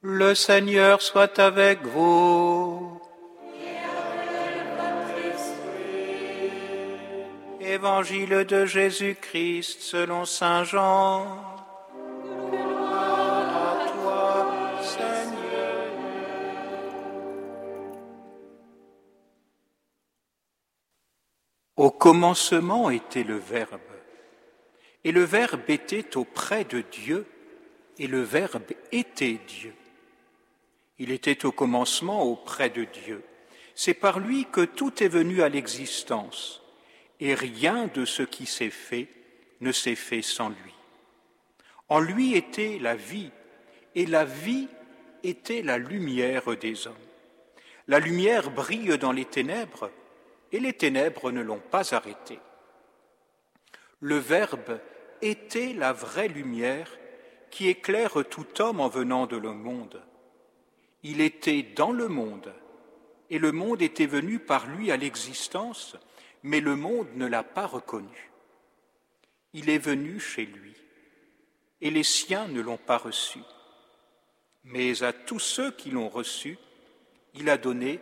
Le Seigneur soit avec vous. Évangile de Jésus-Christ selon Saint Jean. À toi, Seigneur. Au commencement était le Verbe, et le Verbe était auprès de Dieu, et le Verbe était Dieu. Il était au commencement auprès de Dieu. C'est par lui que tout est venu à l'existence, et rien de ce qui s'est fait ne s'est fait sans lui. En lui était la vie, et la vie était la lumière des hommes. La lumière brille dans les ténèbres, et les ténèbres ne l'ont pas arrêté. Le Verbe était la vraie lumière qui éclaire tout homme en venant de le monde. Il était dans le monde, et le monde était venu par lui à l'existence, mais le monde ne l'a pas reconnu. Il est venu chez lui, et les siens ne l'ont pas reçu. Mais à tous ceux qui l'ont reçu, il a donné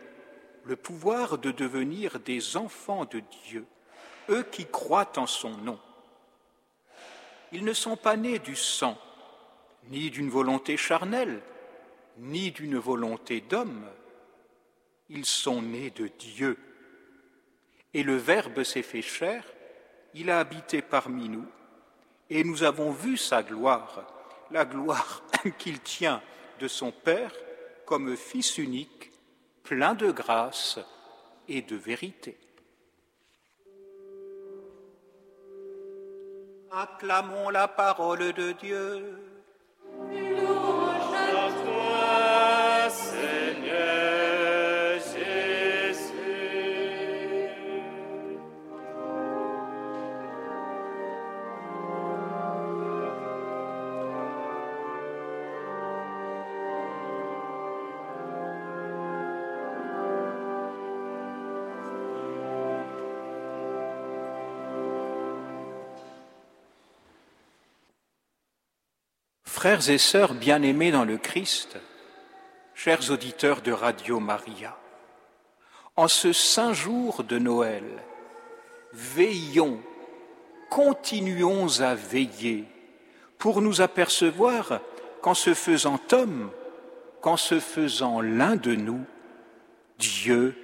le pouvoir de devenir des enfants de Dieu, eux qui croient en son nom. Ils ne sont pas nés du sang, ni d'une volonté charnelle, ni d'une volonté d'homme. Ils sont nés de Dieu. Et le Verbe s'est fait chair, il a habité parmi nous, et nous avons vu sa gloire, la gloire qu'il tient de son Père comme Fils unique, plein de grâce et de vérité. Acclamons la parole de Dieu. Frères et sœurs bien-aimés dans le Christ, chers auditeurs de Radio Maria, en ce saint jour de Noël, veillons, continuons à veiller pour nous apercevoir qu'en se faisant homme, qu'en se faisant l'un de nous, Dieu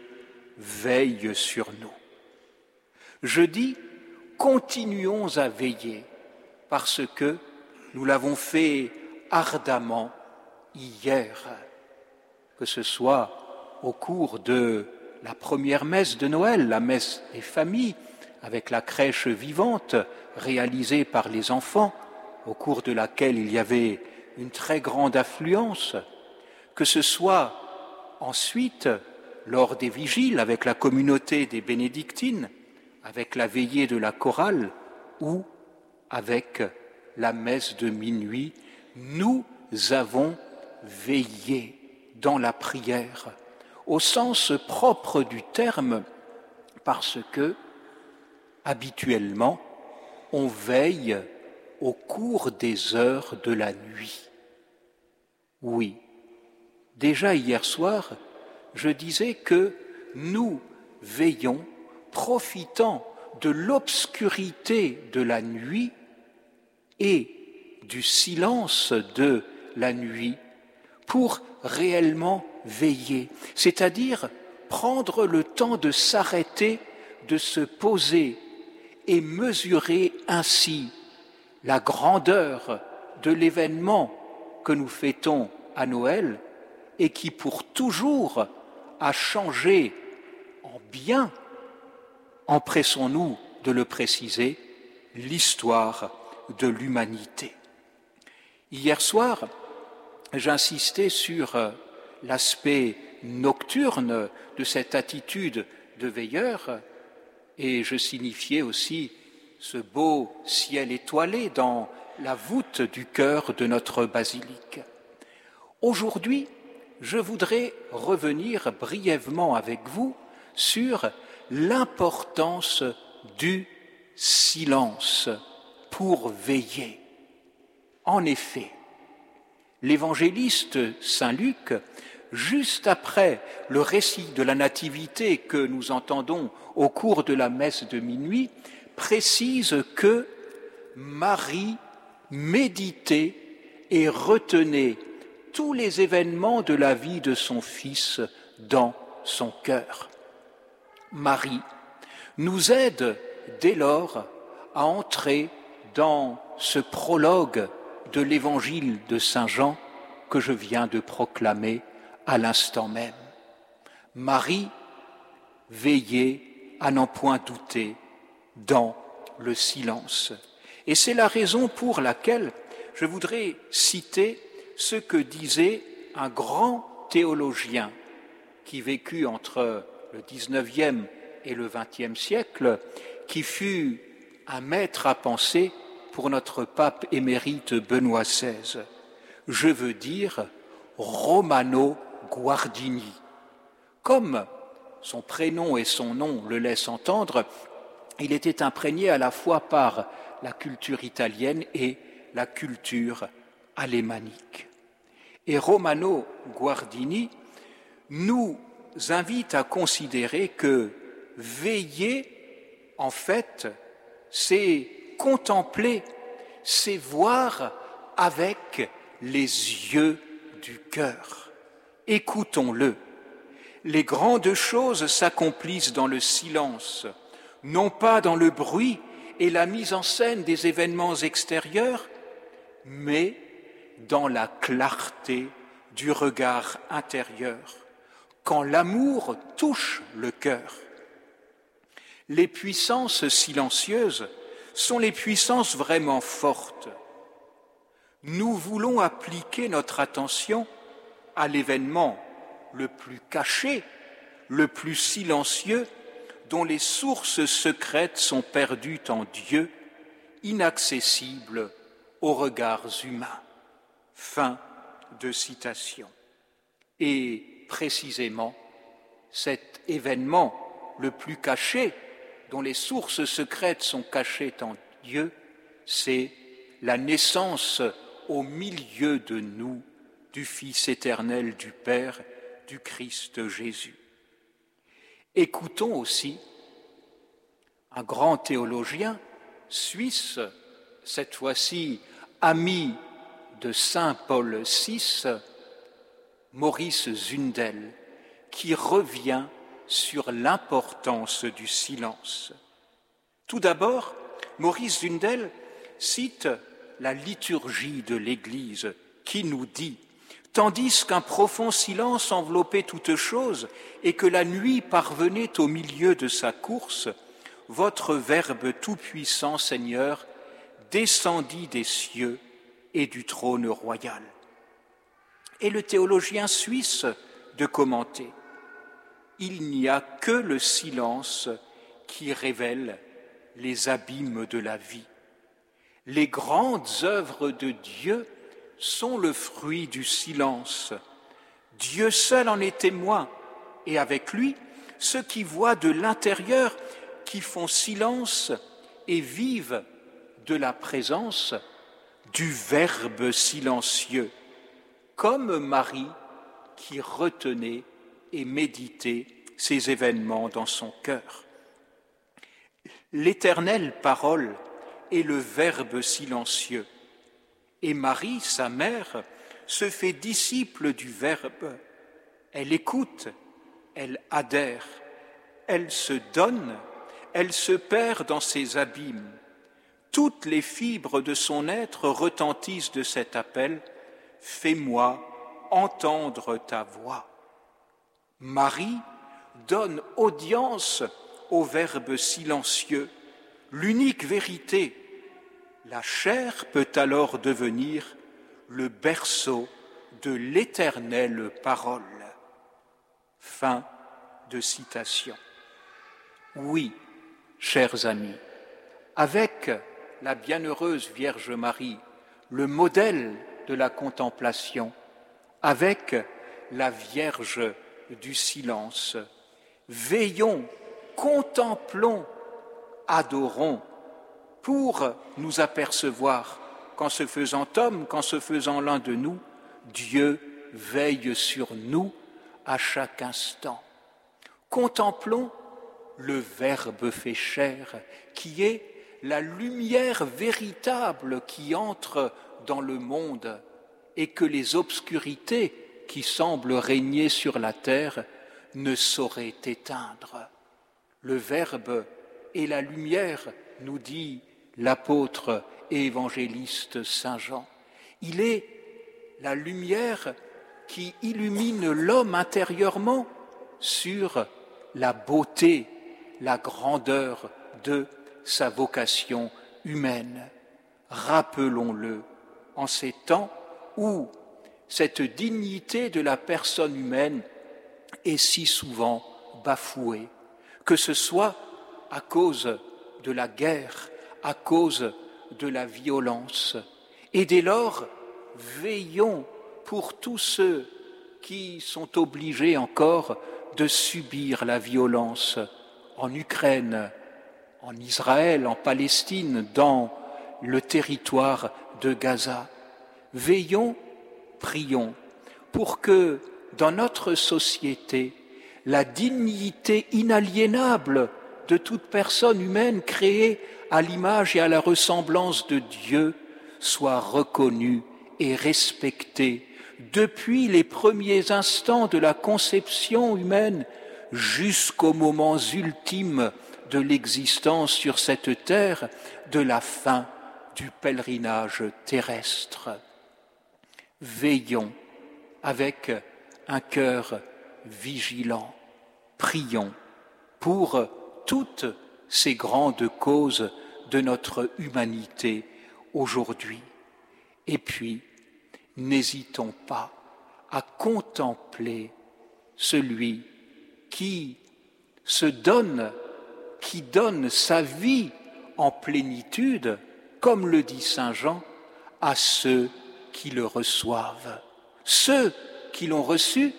veille sur nous. Je dis, continuons à veiller parce que nous l'avons fait ardemment hier, que ce soit au cours de la première messe de Noël, la messe des familles, avec la crèche vivante réalisée par les enfants, au cours de laquelle il y avait une très grande affluence, que ce soit ensuite lors des vigiles avec la communauté des bénédictines, avec la veillée de la chorale ou avec la messe de minuit, nous avons veillé dans la prière, au sens propre du terme, parce que, habituellement, on veille au cours des heures de la nuit. Oui, déjà hier soir, je disais que nous veillons, profitant de l'obscurité de la nuit, et du silence de la nuit pour réellement veiller, c'est-à-dire prendre le temps de s'arrêter, de se poser et mesurer ainsi la grandeur de l'événement que nous fêtons à Noël et qui pour toujours a changé en bien, empressons-nous de le préciser, l'histoire de l'humanité. Hier soir, j'insistais sur euh, l'aspect nocturne de cette attitude de veilleur et je signifiais aussi ce beau ciel étoilé dans la voûte du cœur de notre basilique. Aujourd'hui, je voudrais revenir brièvement avec vous sur l'importance du silence pour veiller. En effet, l'évangéliste Saint Luc, juste après le récit de la Nativité que nous entendons au cours de la messe de minuit, précise que Marie méditait et retenait tous les événements de la vie de son Fils dans son cœur. Marie nous aide dès lors à entrer dans ce prologue de l'évangile de Saint Jean que je viens de proclamer à l'instant même. Marie veillait à n'en point douter dans le silence. Et c'est la raison pour laquelle je voudrais citer ce que disait un grand théologien qui vécut entre le XIXe et le XXe siècle, qui fut un maître à penser pour notre pape émérite Benoît XVI. Je veux dire Romano Guardini. Comme son prénom et son nom le laissent entendre, il était imprégné à la fois par la culture italienne et la culture alémanique. Et Romano Guardini nous invite à considérer que veiller, en fait, c'est contempler, c'est voir avec les yeux du cœur. Écoutons-le. Les grandes choses s'accomplissent dans le silence, non pas dans le bruit et la mise en scène des événements extérieurs, mais dans la clarté du regard intérieur, quand l'amour touche le cœur. Les puissances silencieuses sont les puissances vraiment fortes. Nous voulons appliquer notre attention à l'événement le plus caché, le plus silencieux, dont les sources secrètes sont perdues en Dieu, inaccessibles aux regards humains. Fin de citation. Et précisément, cet événement le plus caché, dont les sources secrètes sont cachées en Dieu, c'est la naissance au milieu de nous du Fils éternel du Père, du Christ Jésus. Écoutons aussi un grand théologien suisse, cette fois-ci ami de Saint Paul VI, Maurice Zundel, qui revient sur l'importance du silence. Tout d'abord, Maurice Zundel cite la liturgie de l'Église qui nous dit Tandis qu'un profond silence enveloppait toute chose et que la nuit parvenait au milieu de sa course, votre Verbe tout-puissant, Seigneur, descendit des cieux et du trône royal. Et le théologien suisse de commenter Il n'y a que le silence qui révèle les abîmes de la vie. Les grandes œuvres de Dieu sont le fruit du silence. Dieu seul en est témoin, et avec lui, ceux qui voient de l'intérieur, qui font silence et vivent de la présence du Verbe silencieux, comme Marie qui retenait et méditait ces événements dans son cœur. L'éternelle parole est le Verbe silencieux, et Marie, sa mère, se fait disciple du Verbe. Elle écoute, elle adhère, elle se donne, elle se perd dans ses abîmes. Toutes les fibres de son être retentissent de cet appel Fais-moi entendre ta voix. Marie donne audience au Verbe silencieux, l'unique vérité la chair peut alors devenir le berceau de l'éternelle parole. Fin de citation. Oui, chers amis, avec la bienheureuse Vierge Marie, le modèle de la contemplation, avec la Vierge du silence, veillons, contemplons, adorons pour nous apercevoir qu'en se faisant homme, qu'en se faisant l'un de nous, Dieu veille sur nous à chaque instant. Contemplons le Verbe fait chair, qui est la lumière véritable qui entre dans le monde et que les obscurités qui semblent régner sur la terre ne sauraient éteindre. Le Verbe est la lumière, nous dit l'apôtre et évangéliste Saint Jean. Il est la lumière qui illumine l'homme intérieurement sur la beauté, la grandeur de sa vocation humaine. Rappelons-le en ces temps où cette dignité de la personne humaine est si souvent bafouée, que ce soit à cause de la guerre, à cause de la violence. Et dès lors, veillons pour tous ceux qui sont obligés encore de subir la violence en Ukraine, en Israël, en Palestine, dans le territoire de Gaza. Veillons, prions pour que dans notre société, la dignité inaliénable de toute personne humaine créée à l'image et à la ressemblance de Dieu soit reconnue et respectée depuis les premiers instants de la conception humaine jusqu'aux moments ultimes de l'existence sur cette terre, de la fin du pèlerinage terrestre. Veillons avec un cœur vigilant, prions pour toutes ces grandes causes de notre humanité aujourd'hui. Et puis, n'hésitons pas à contempler celui qui se donne, qui donne sa vie en plénitude, comme le dit Saint Jean, à ceux qui le reçoivent. Ceux qui l'ont reçu,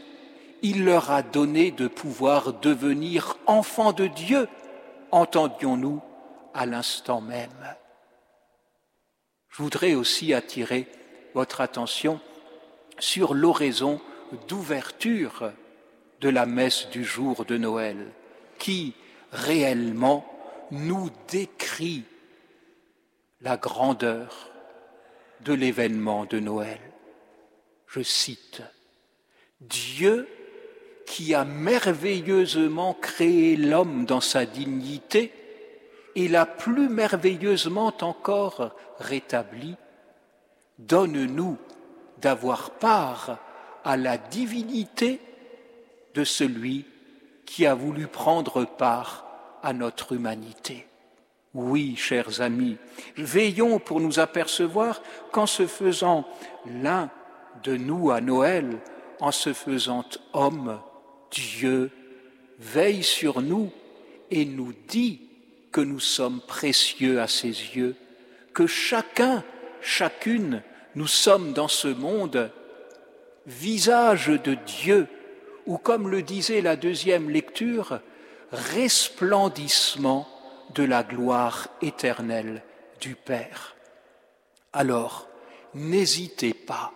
il leur a donné de pouvoir devenir enfants de Dieu, entendions-nous à l'instant même. Je voudrais aussi attirer votre attention sur l'oraison d'ouverture de la messe du jour de Noël, qui réellement nous décrit la grandeur de l'événement de Noël. Je cite, Dieu qui a merveilleusement créé l'homme dans sa dignité et l'a plus merveilleusement encore rétabli, donne-nous d'avoir part à la divinité de celui qui a voulu prendre part à notre humanité. Oui, chers amis, veillons pour nous apercevoir qu'en se faisant l'un de nous à Noël, en se faisant homme, Dieu veille sur nous et nous dit que nous sommes précieux à ses yeux, que chacun chacune, nous sommes dans ce monde visage de Dieu, ou comme le disait la deuxième lecture, resplendissement de la gloire éternelle du Père. Alors, n'hésitez pas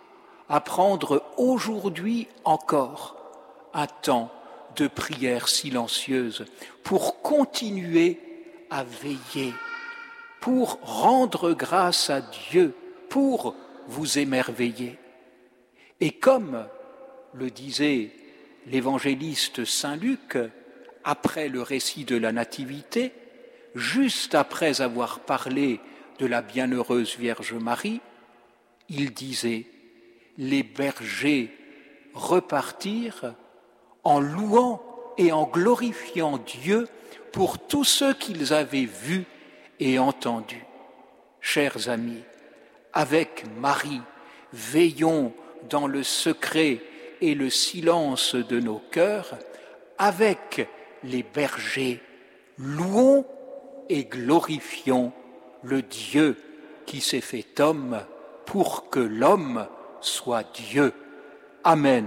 à prendre aujourd'hui encore un temps de prière silencieuse pour continuer à veiller pour rendre grâce à Dieu, pour vous émerveiller. Et comme le disait l'évangéliste Saint Luc, après le récit de la Nativité, juste après avoir parlé de la bienheureuse Vierge Marie, il disait, les bergers repartirent en louant et en glorifiant Dieu pour tous ceux qu'ils avaient vus et entendu. Chers amis, avec Marie, veillons dans le secret et le silence de nos cœurs, avec les bergers, louons et glorifions le Dieu qui s'est fait homme pour que l'homme soit Dieu. Amen.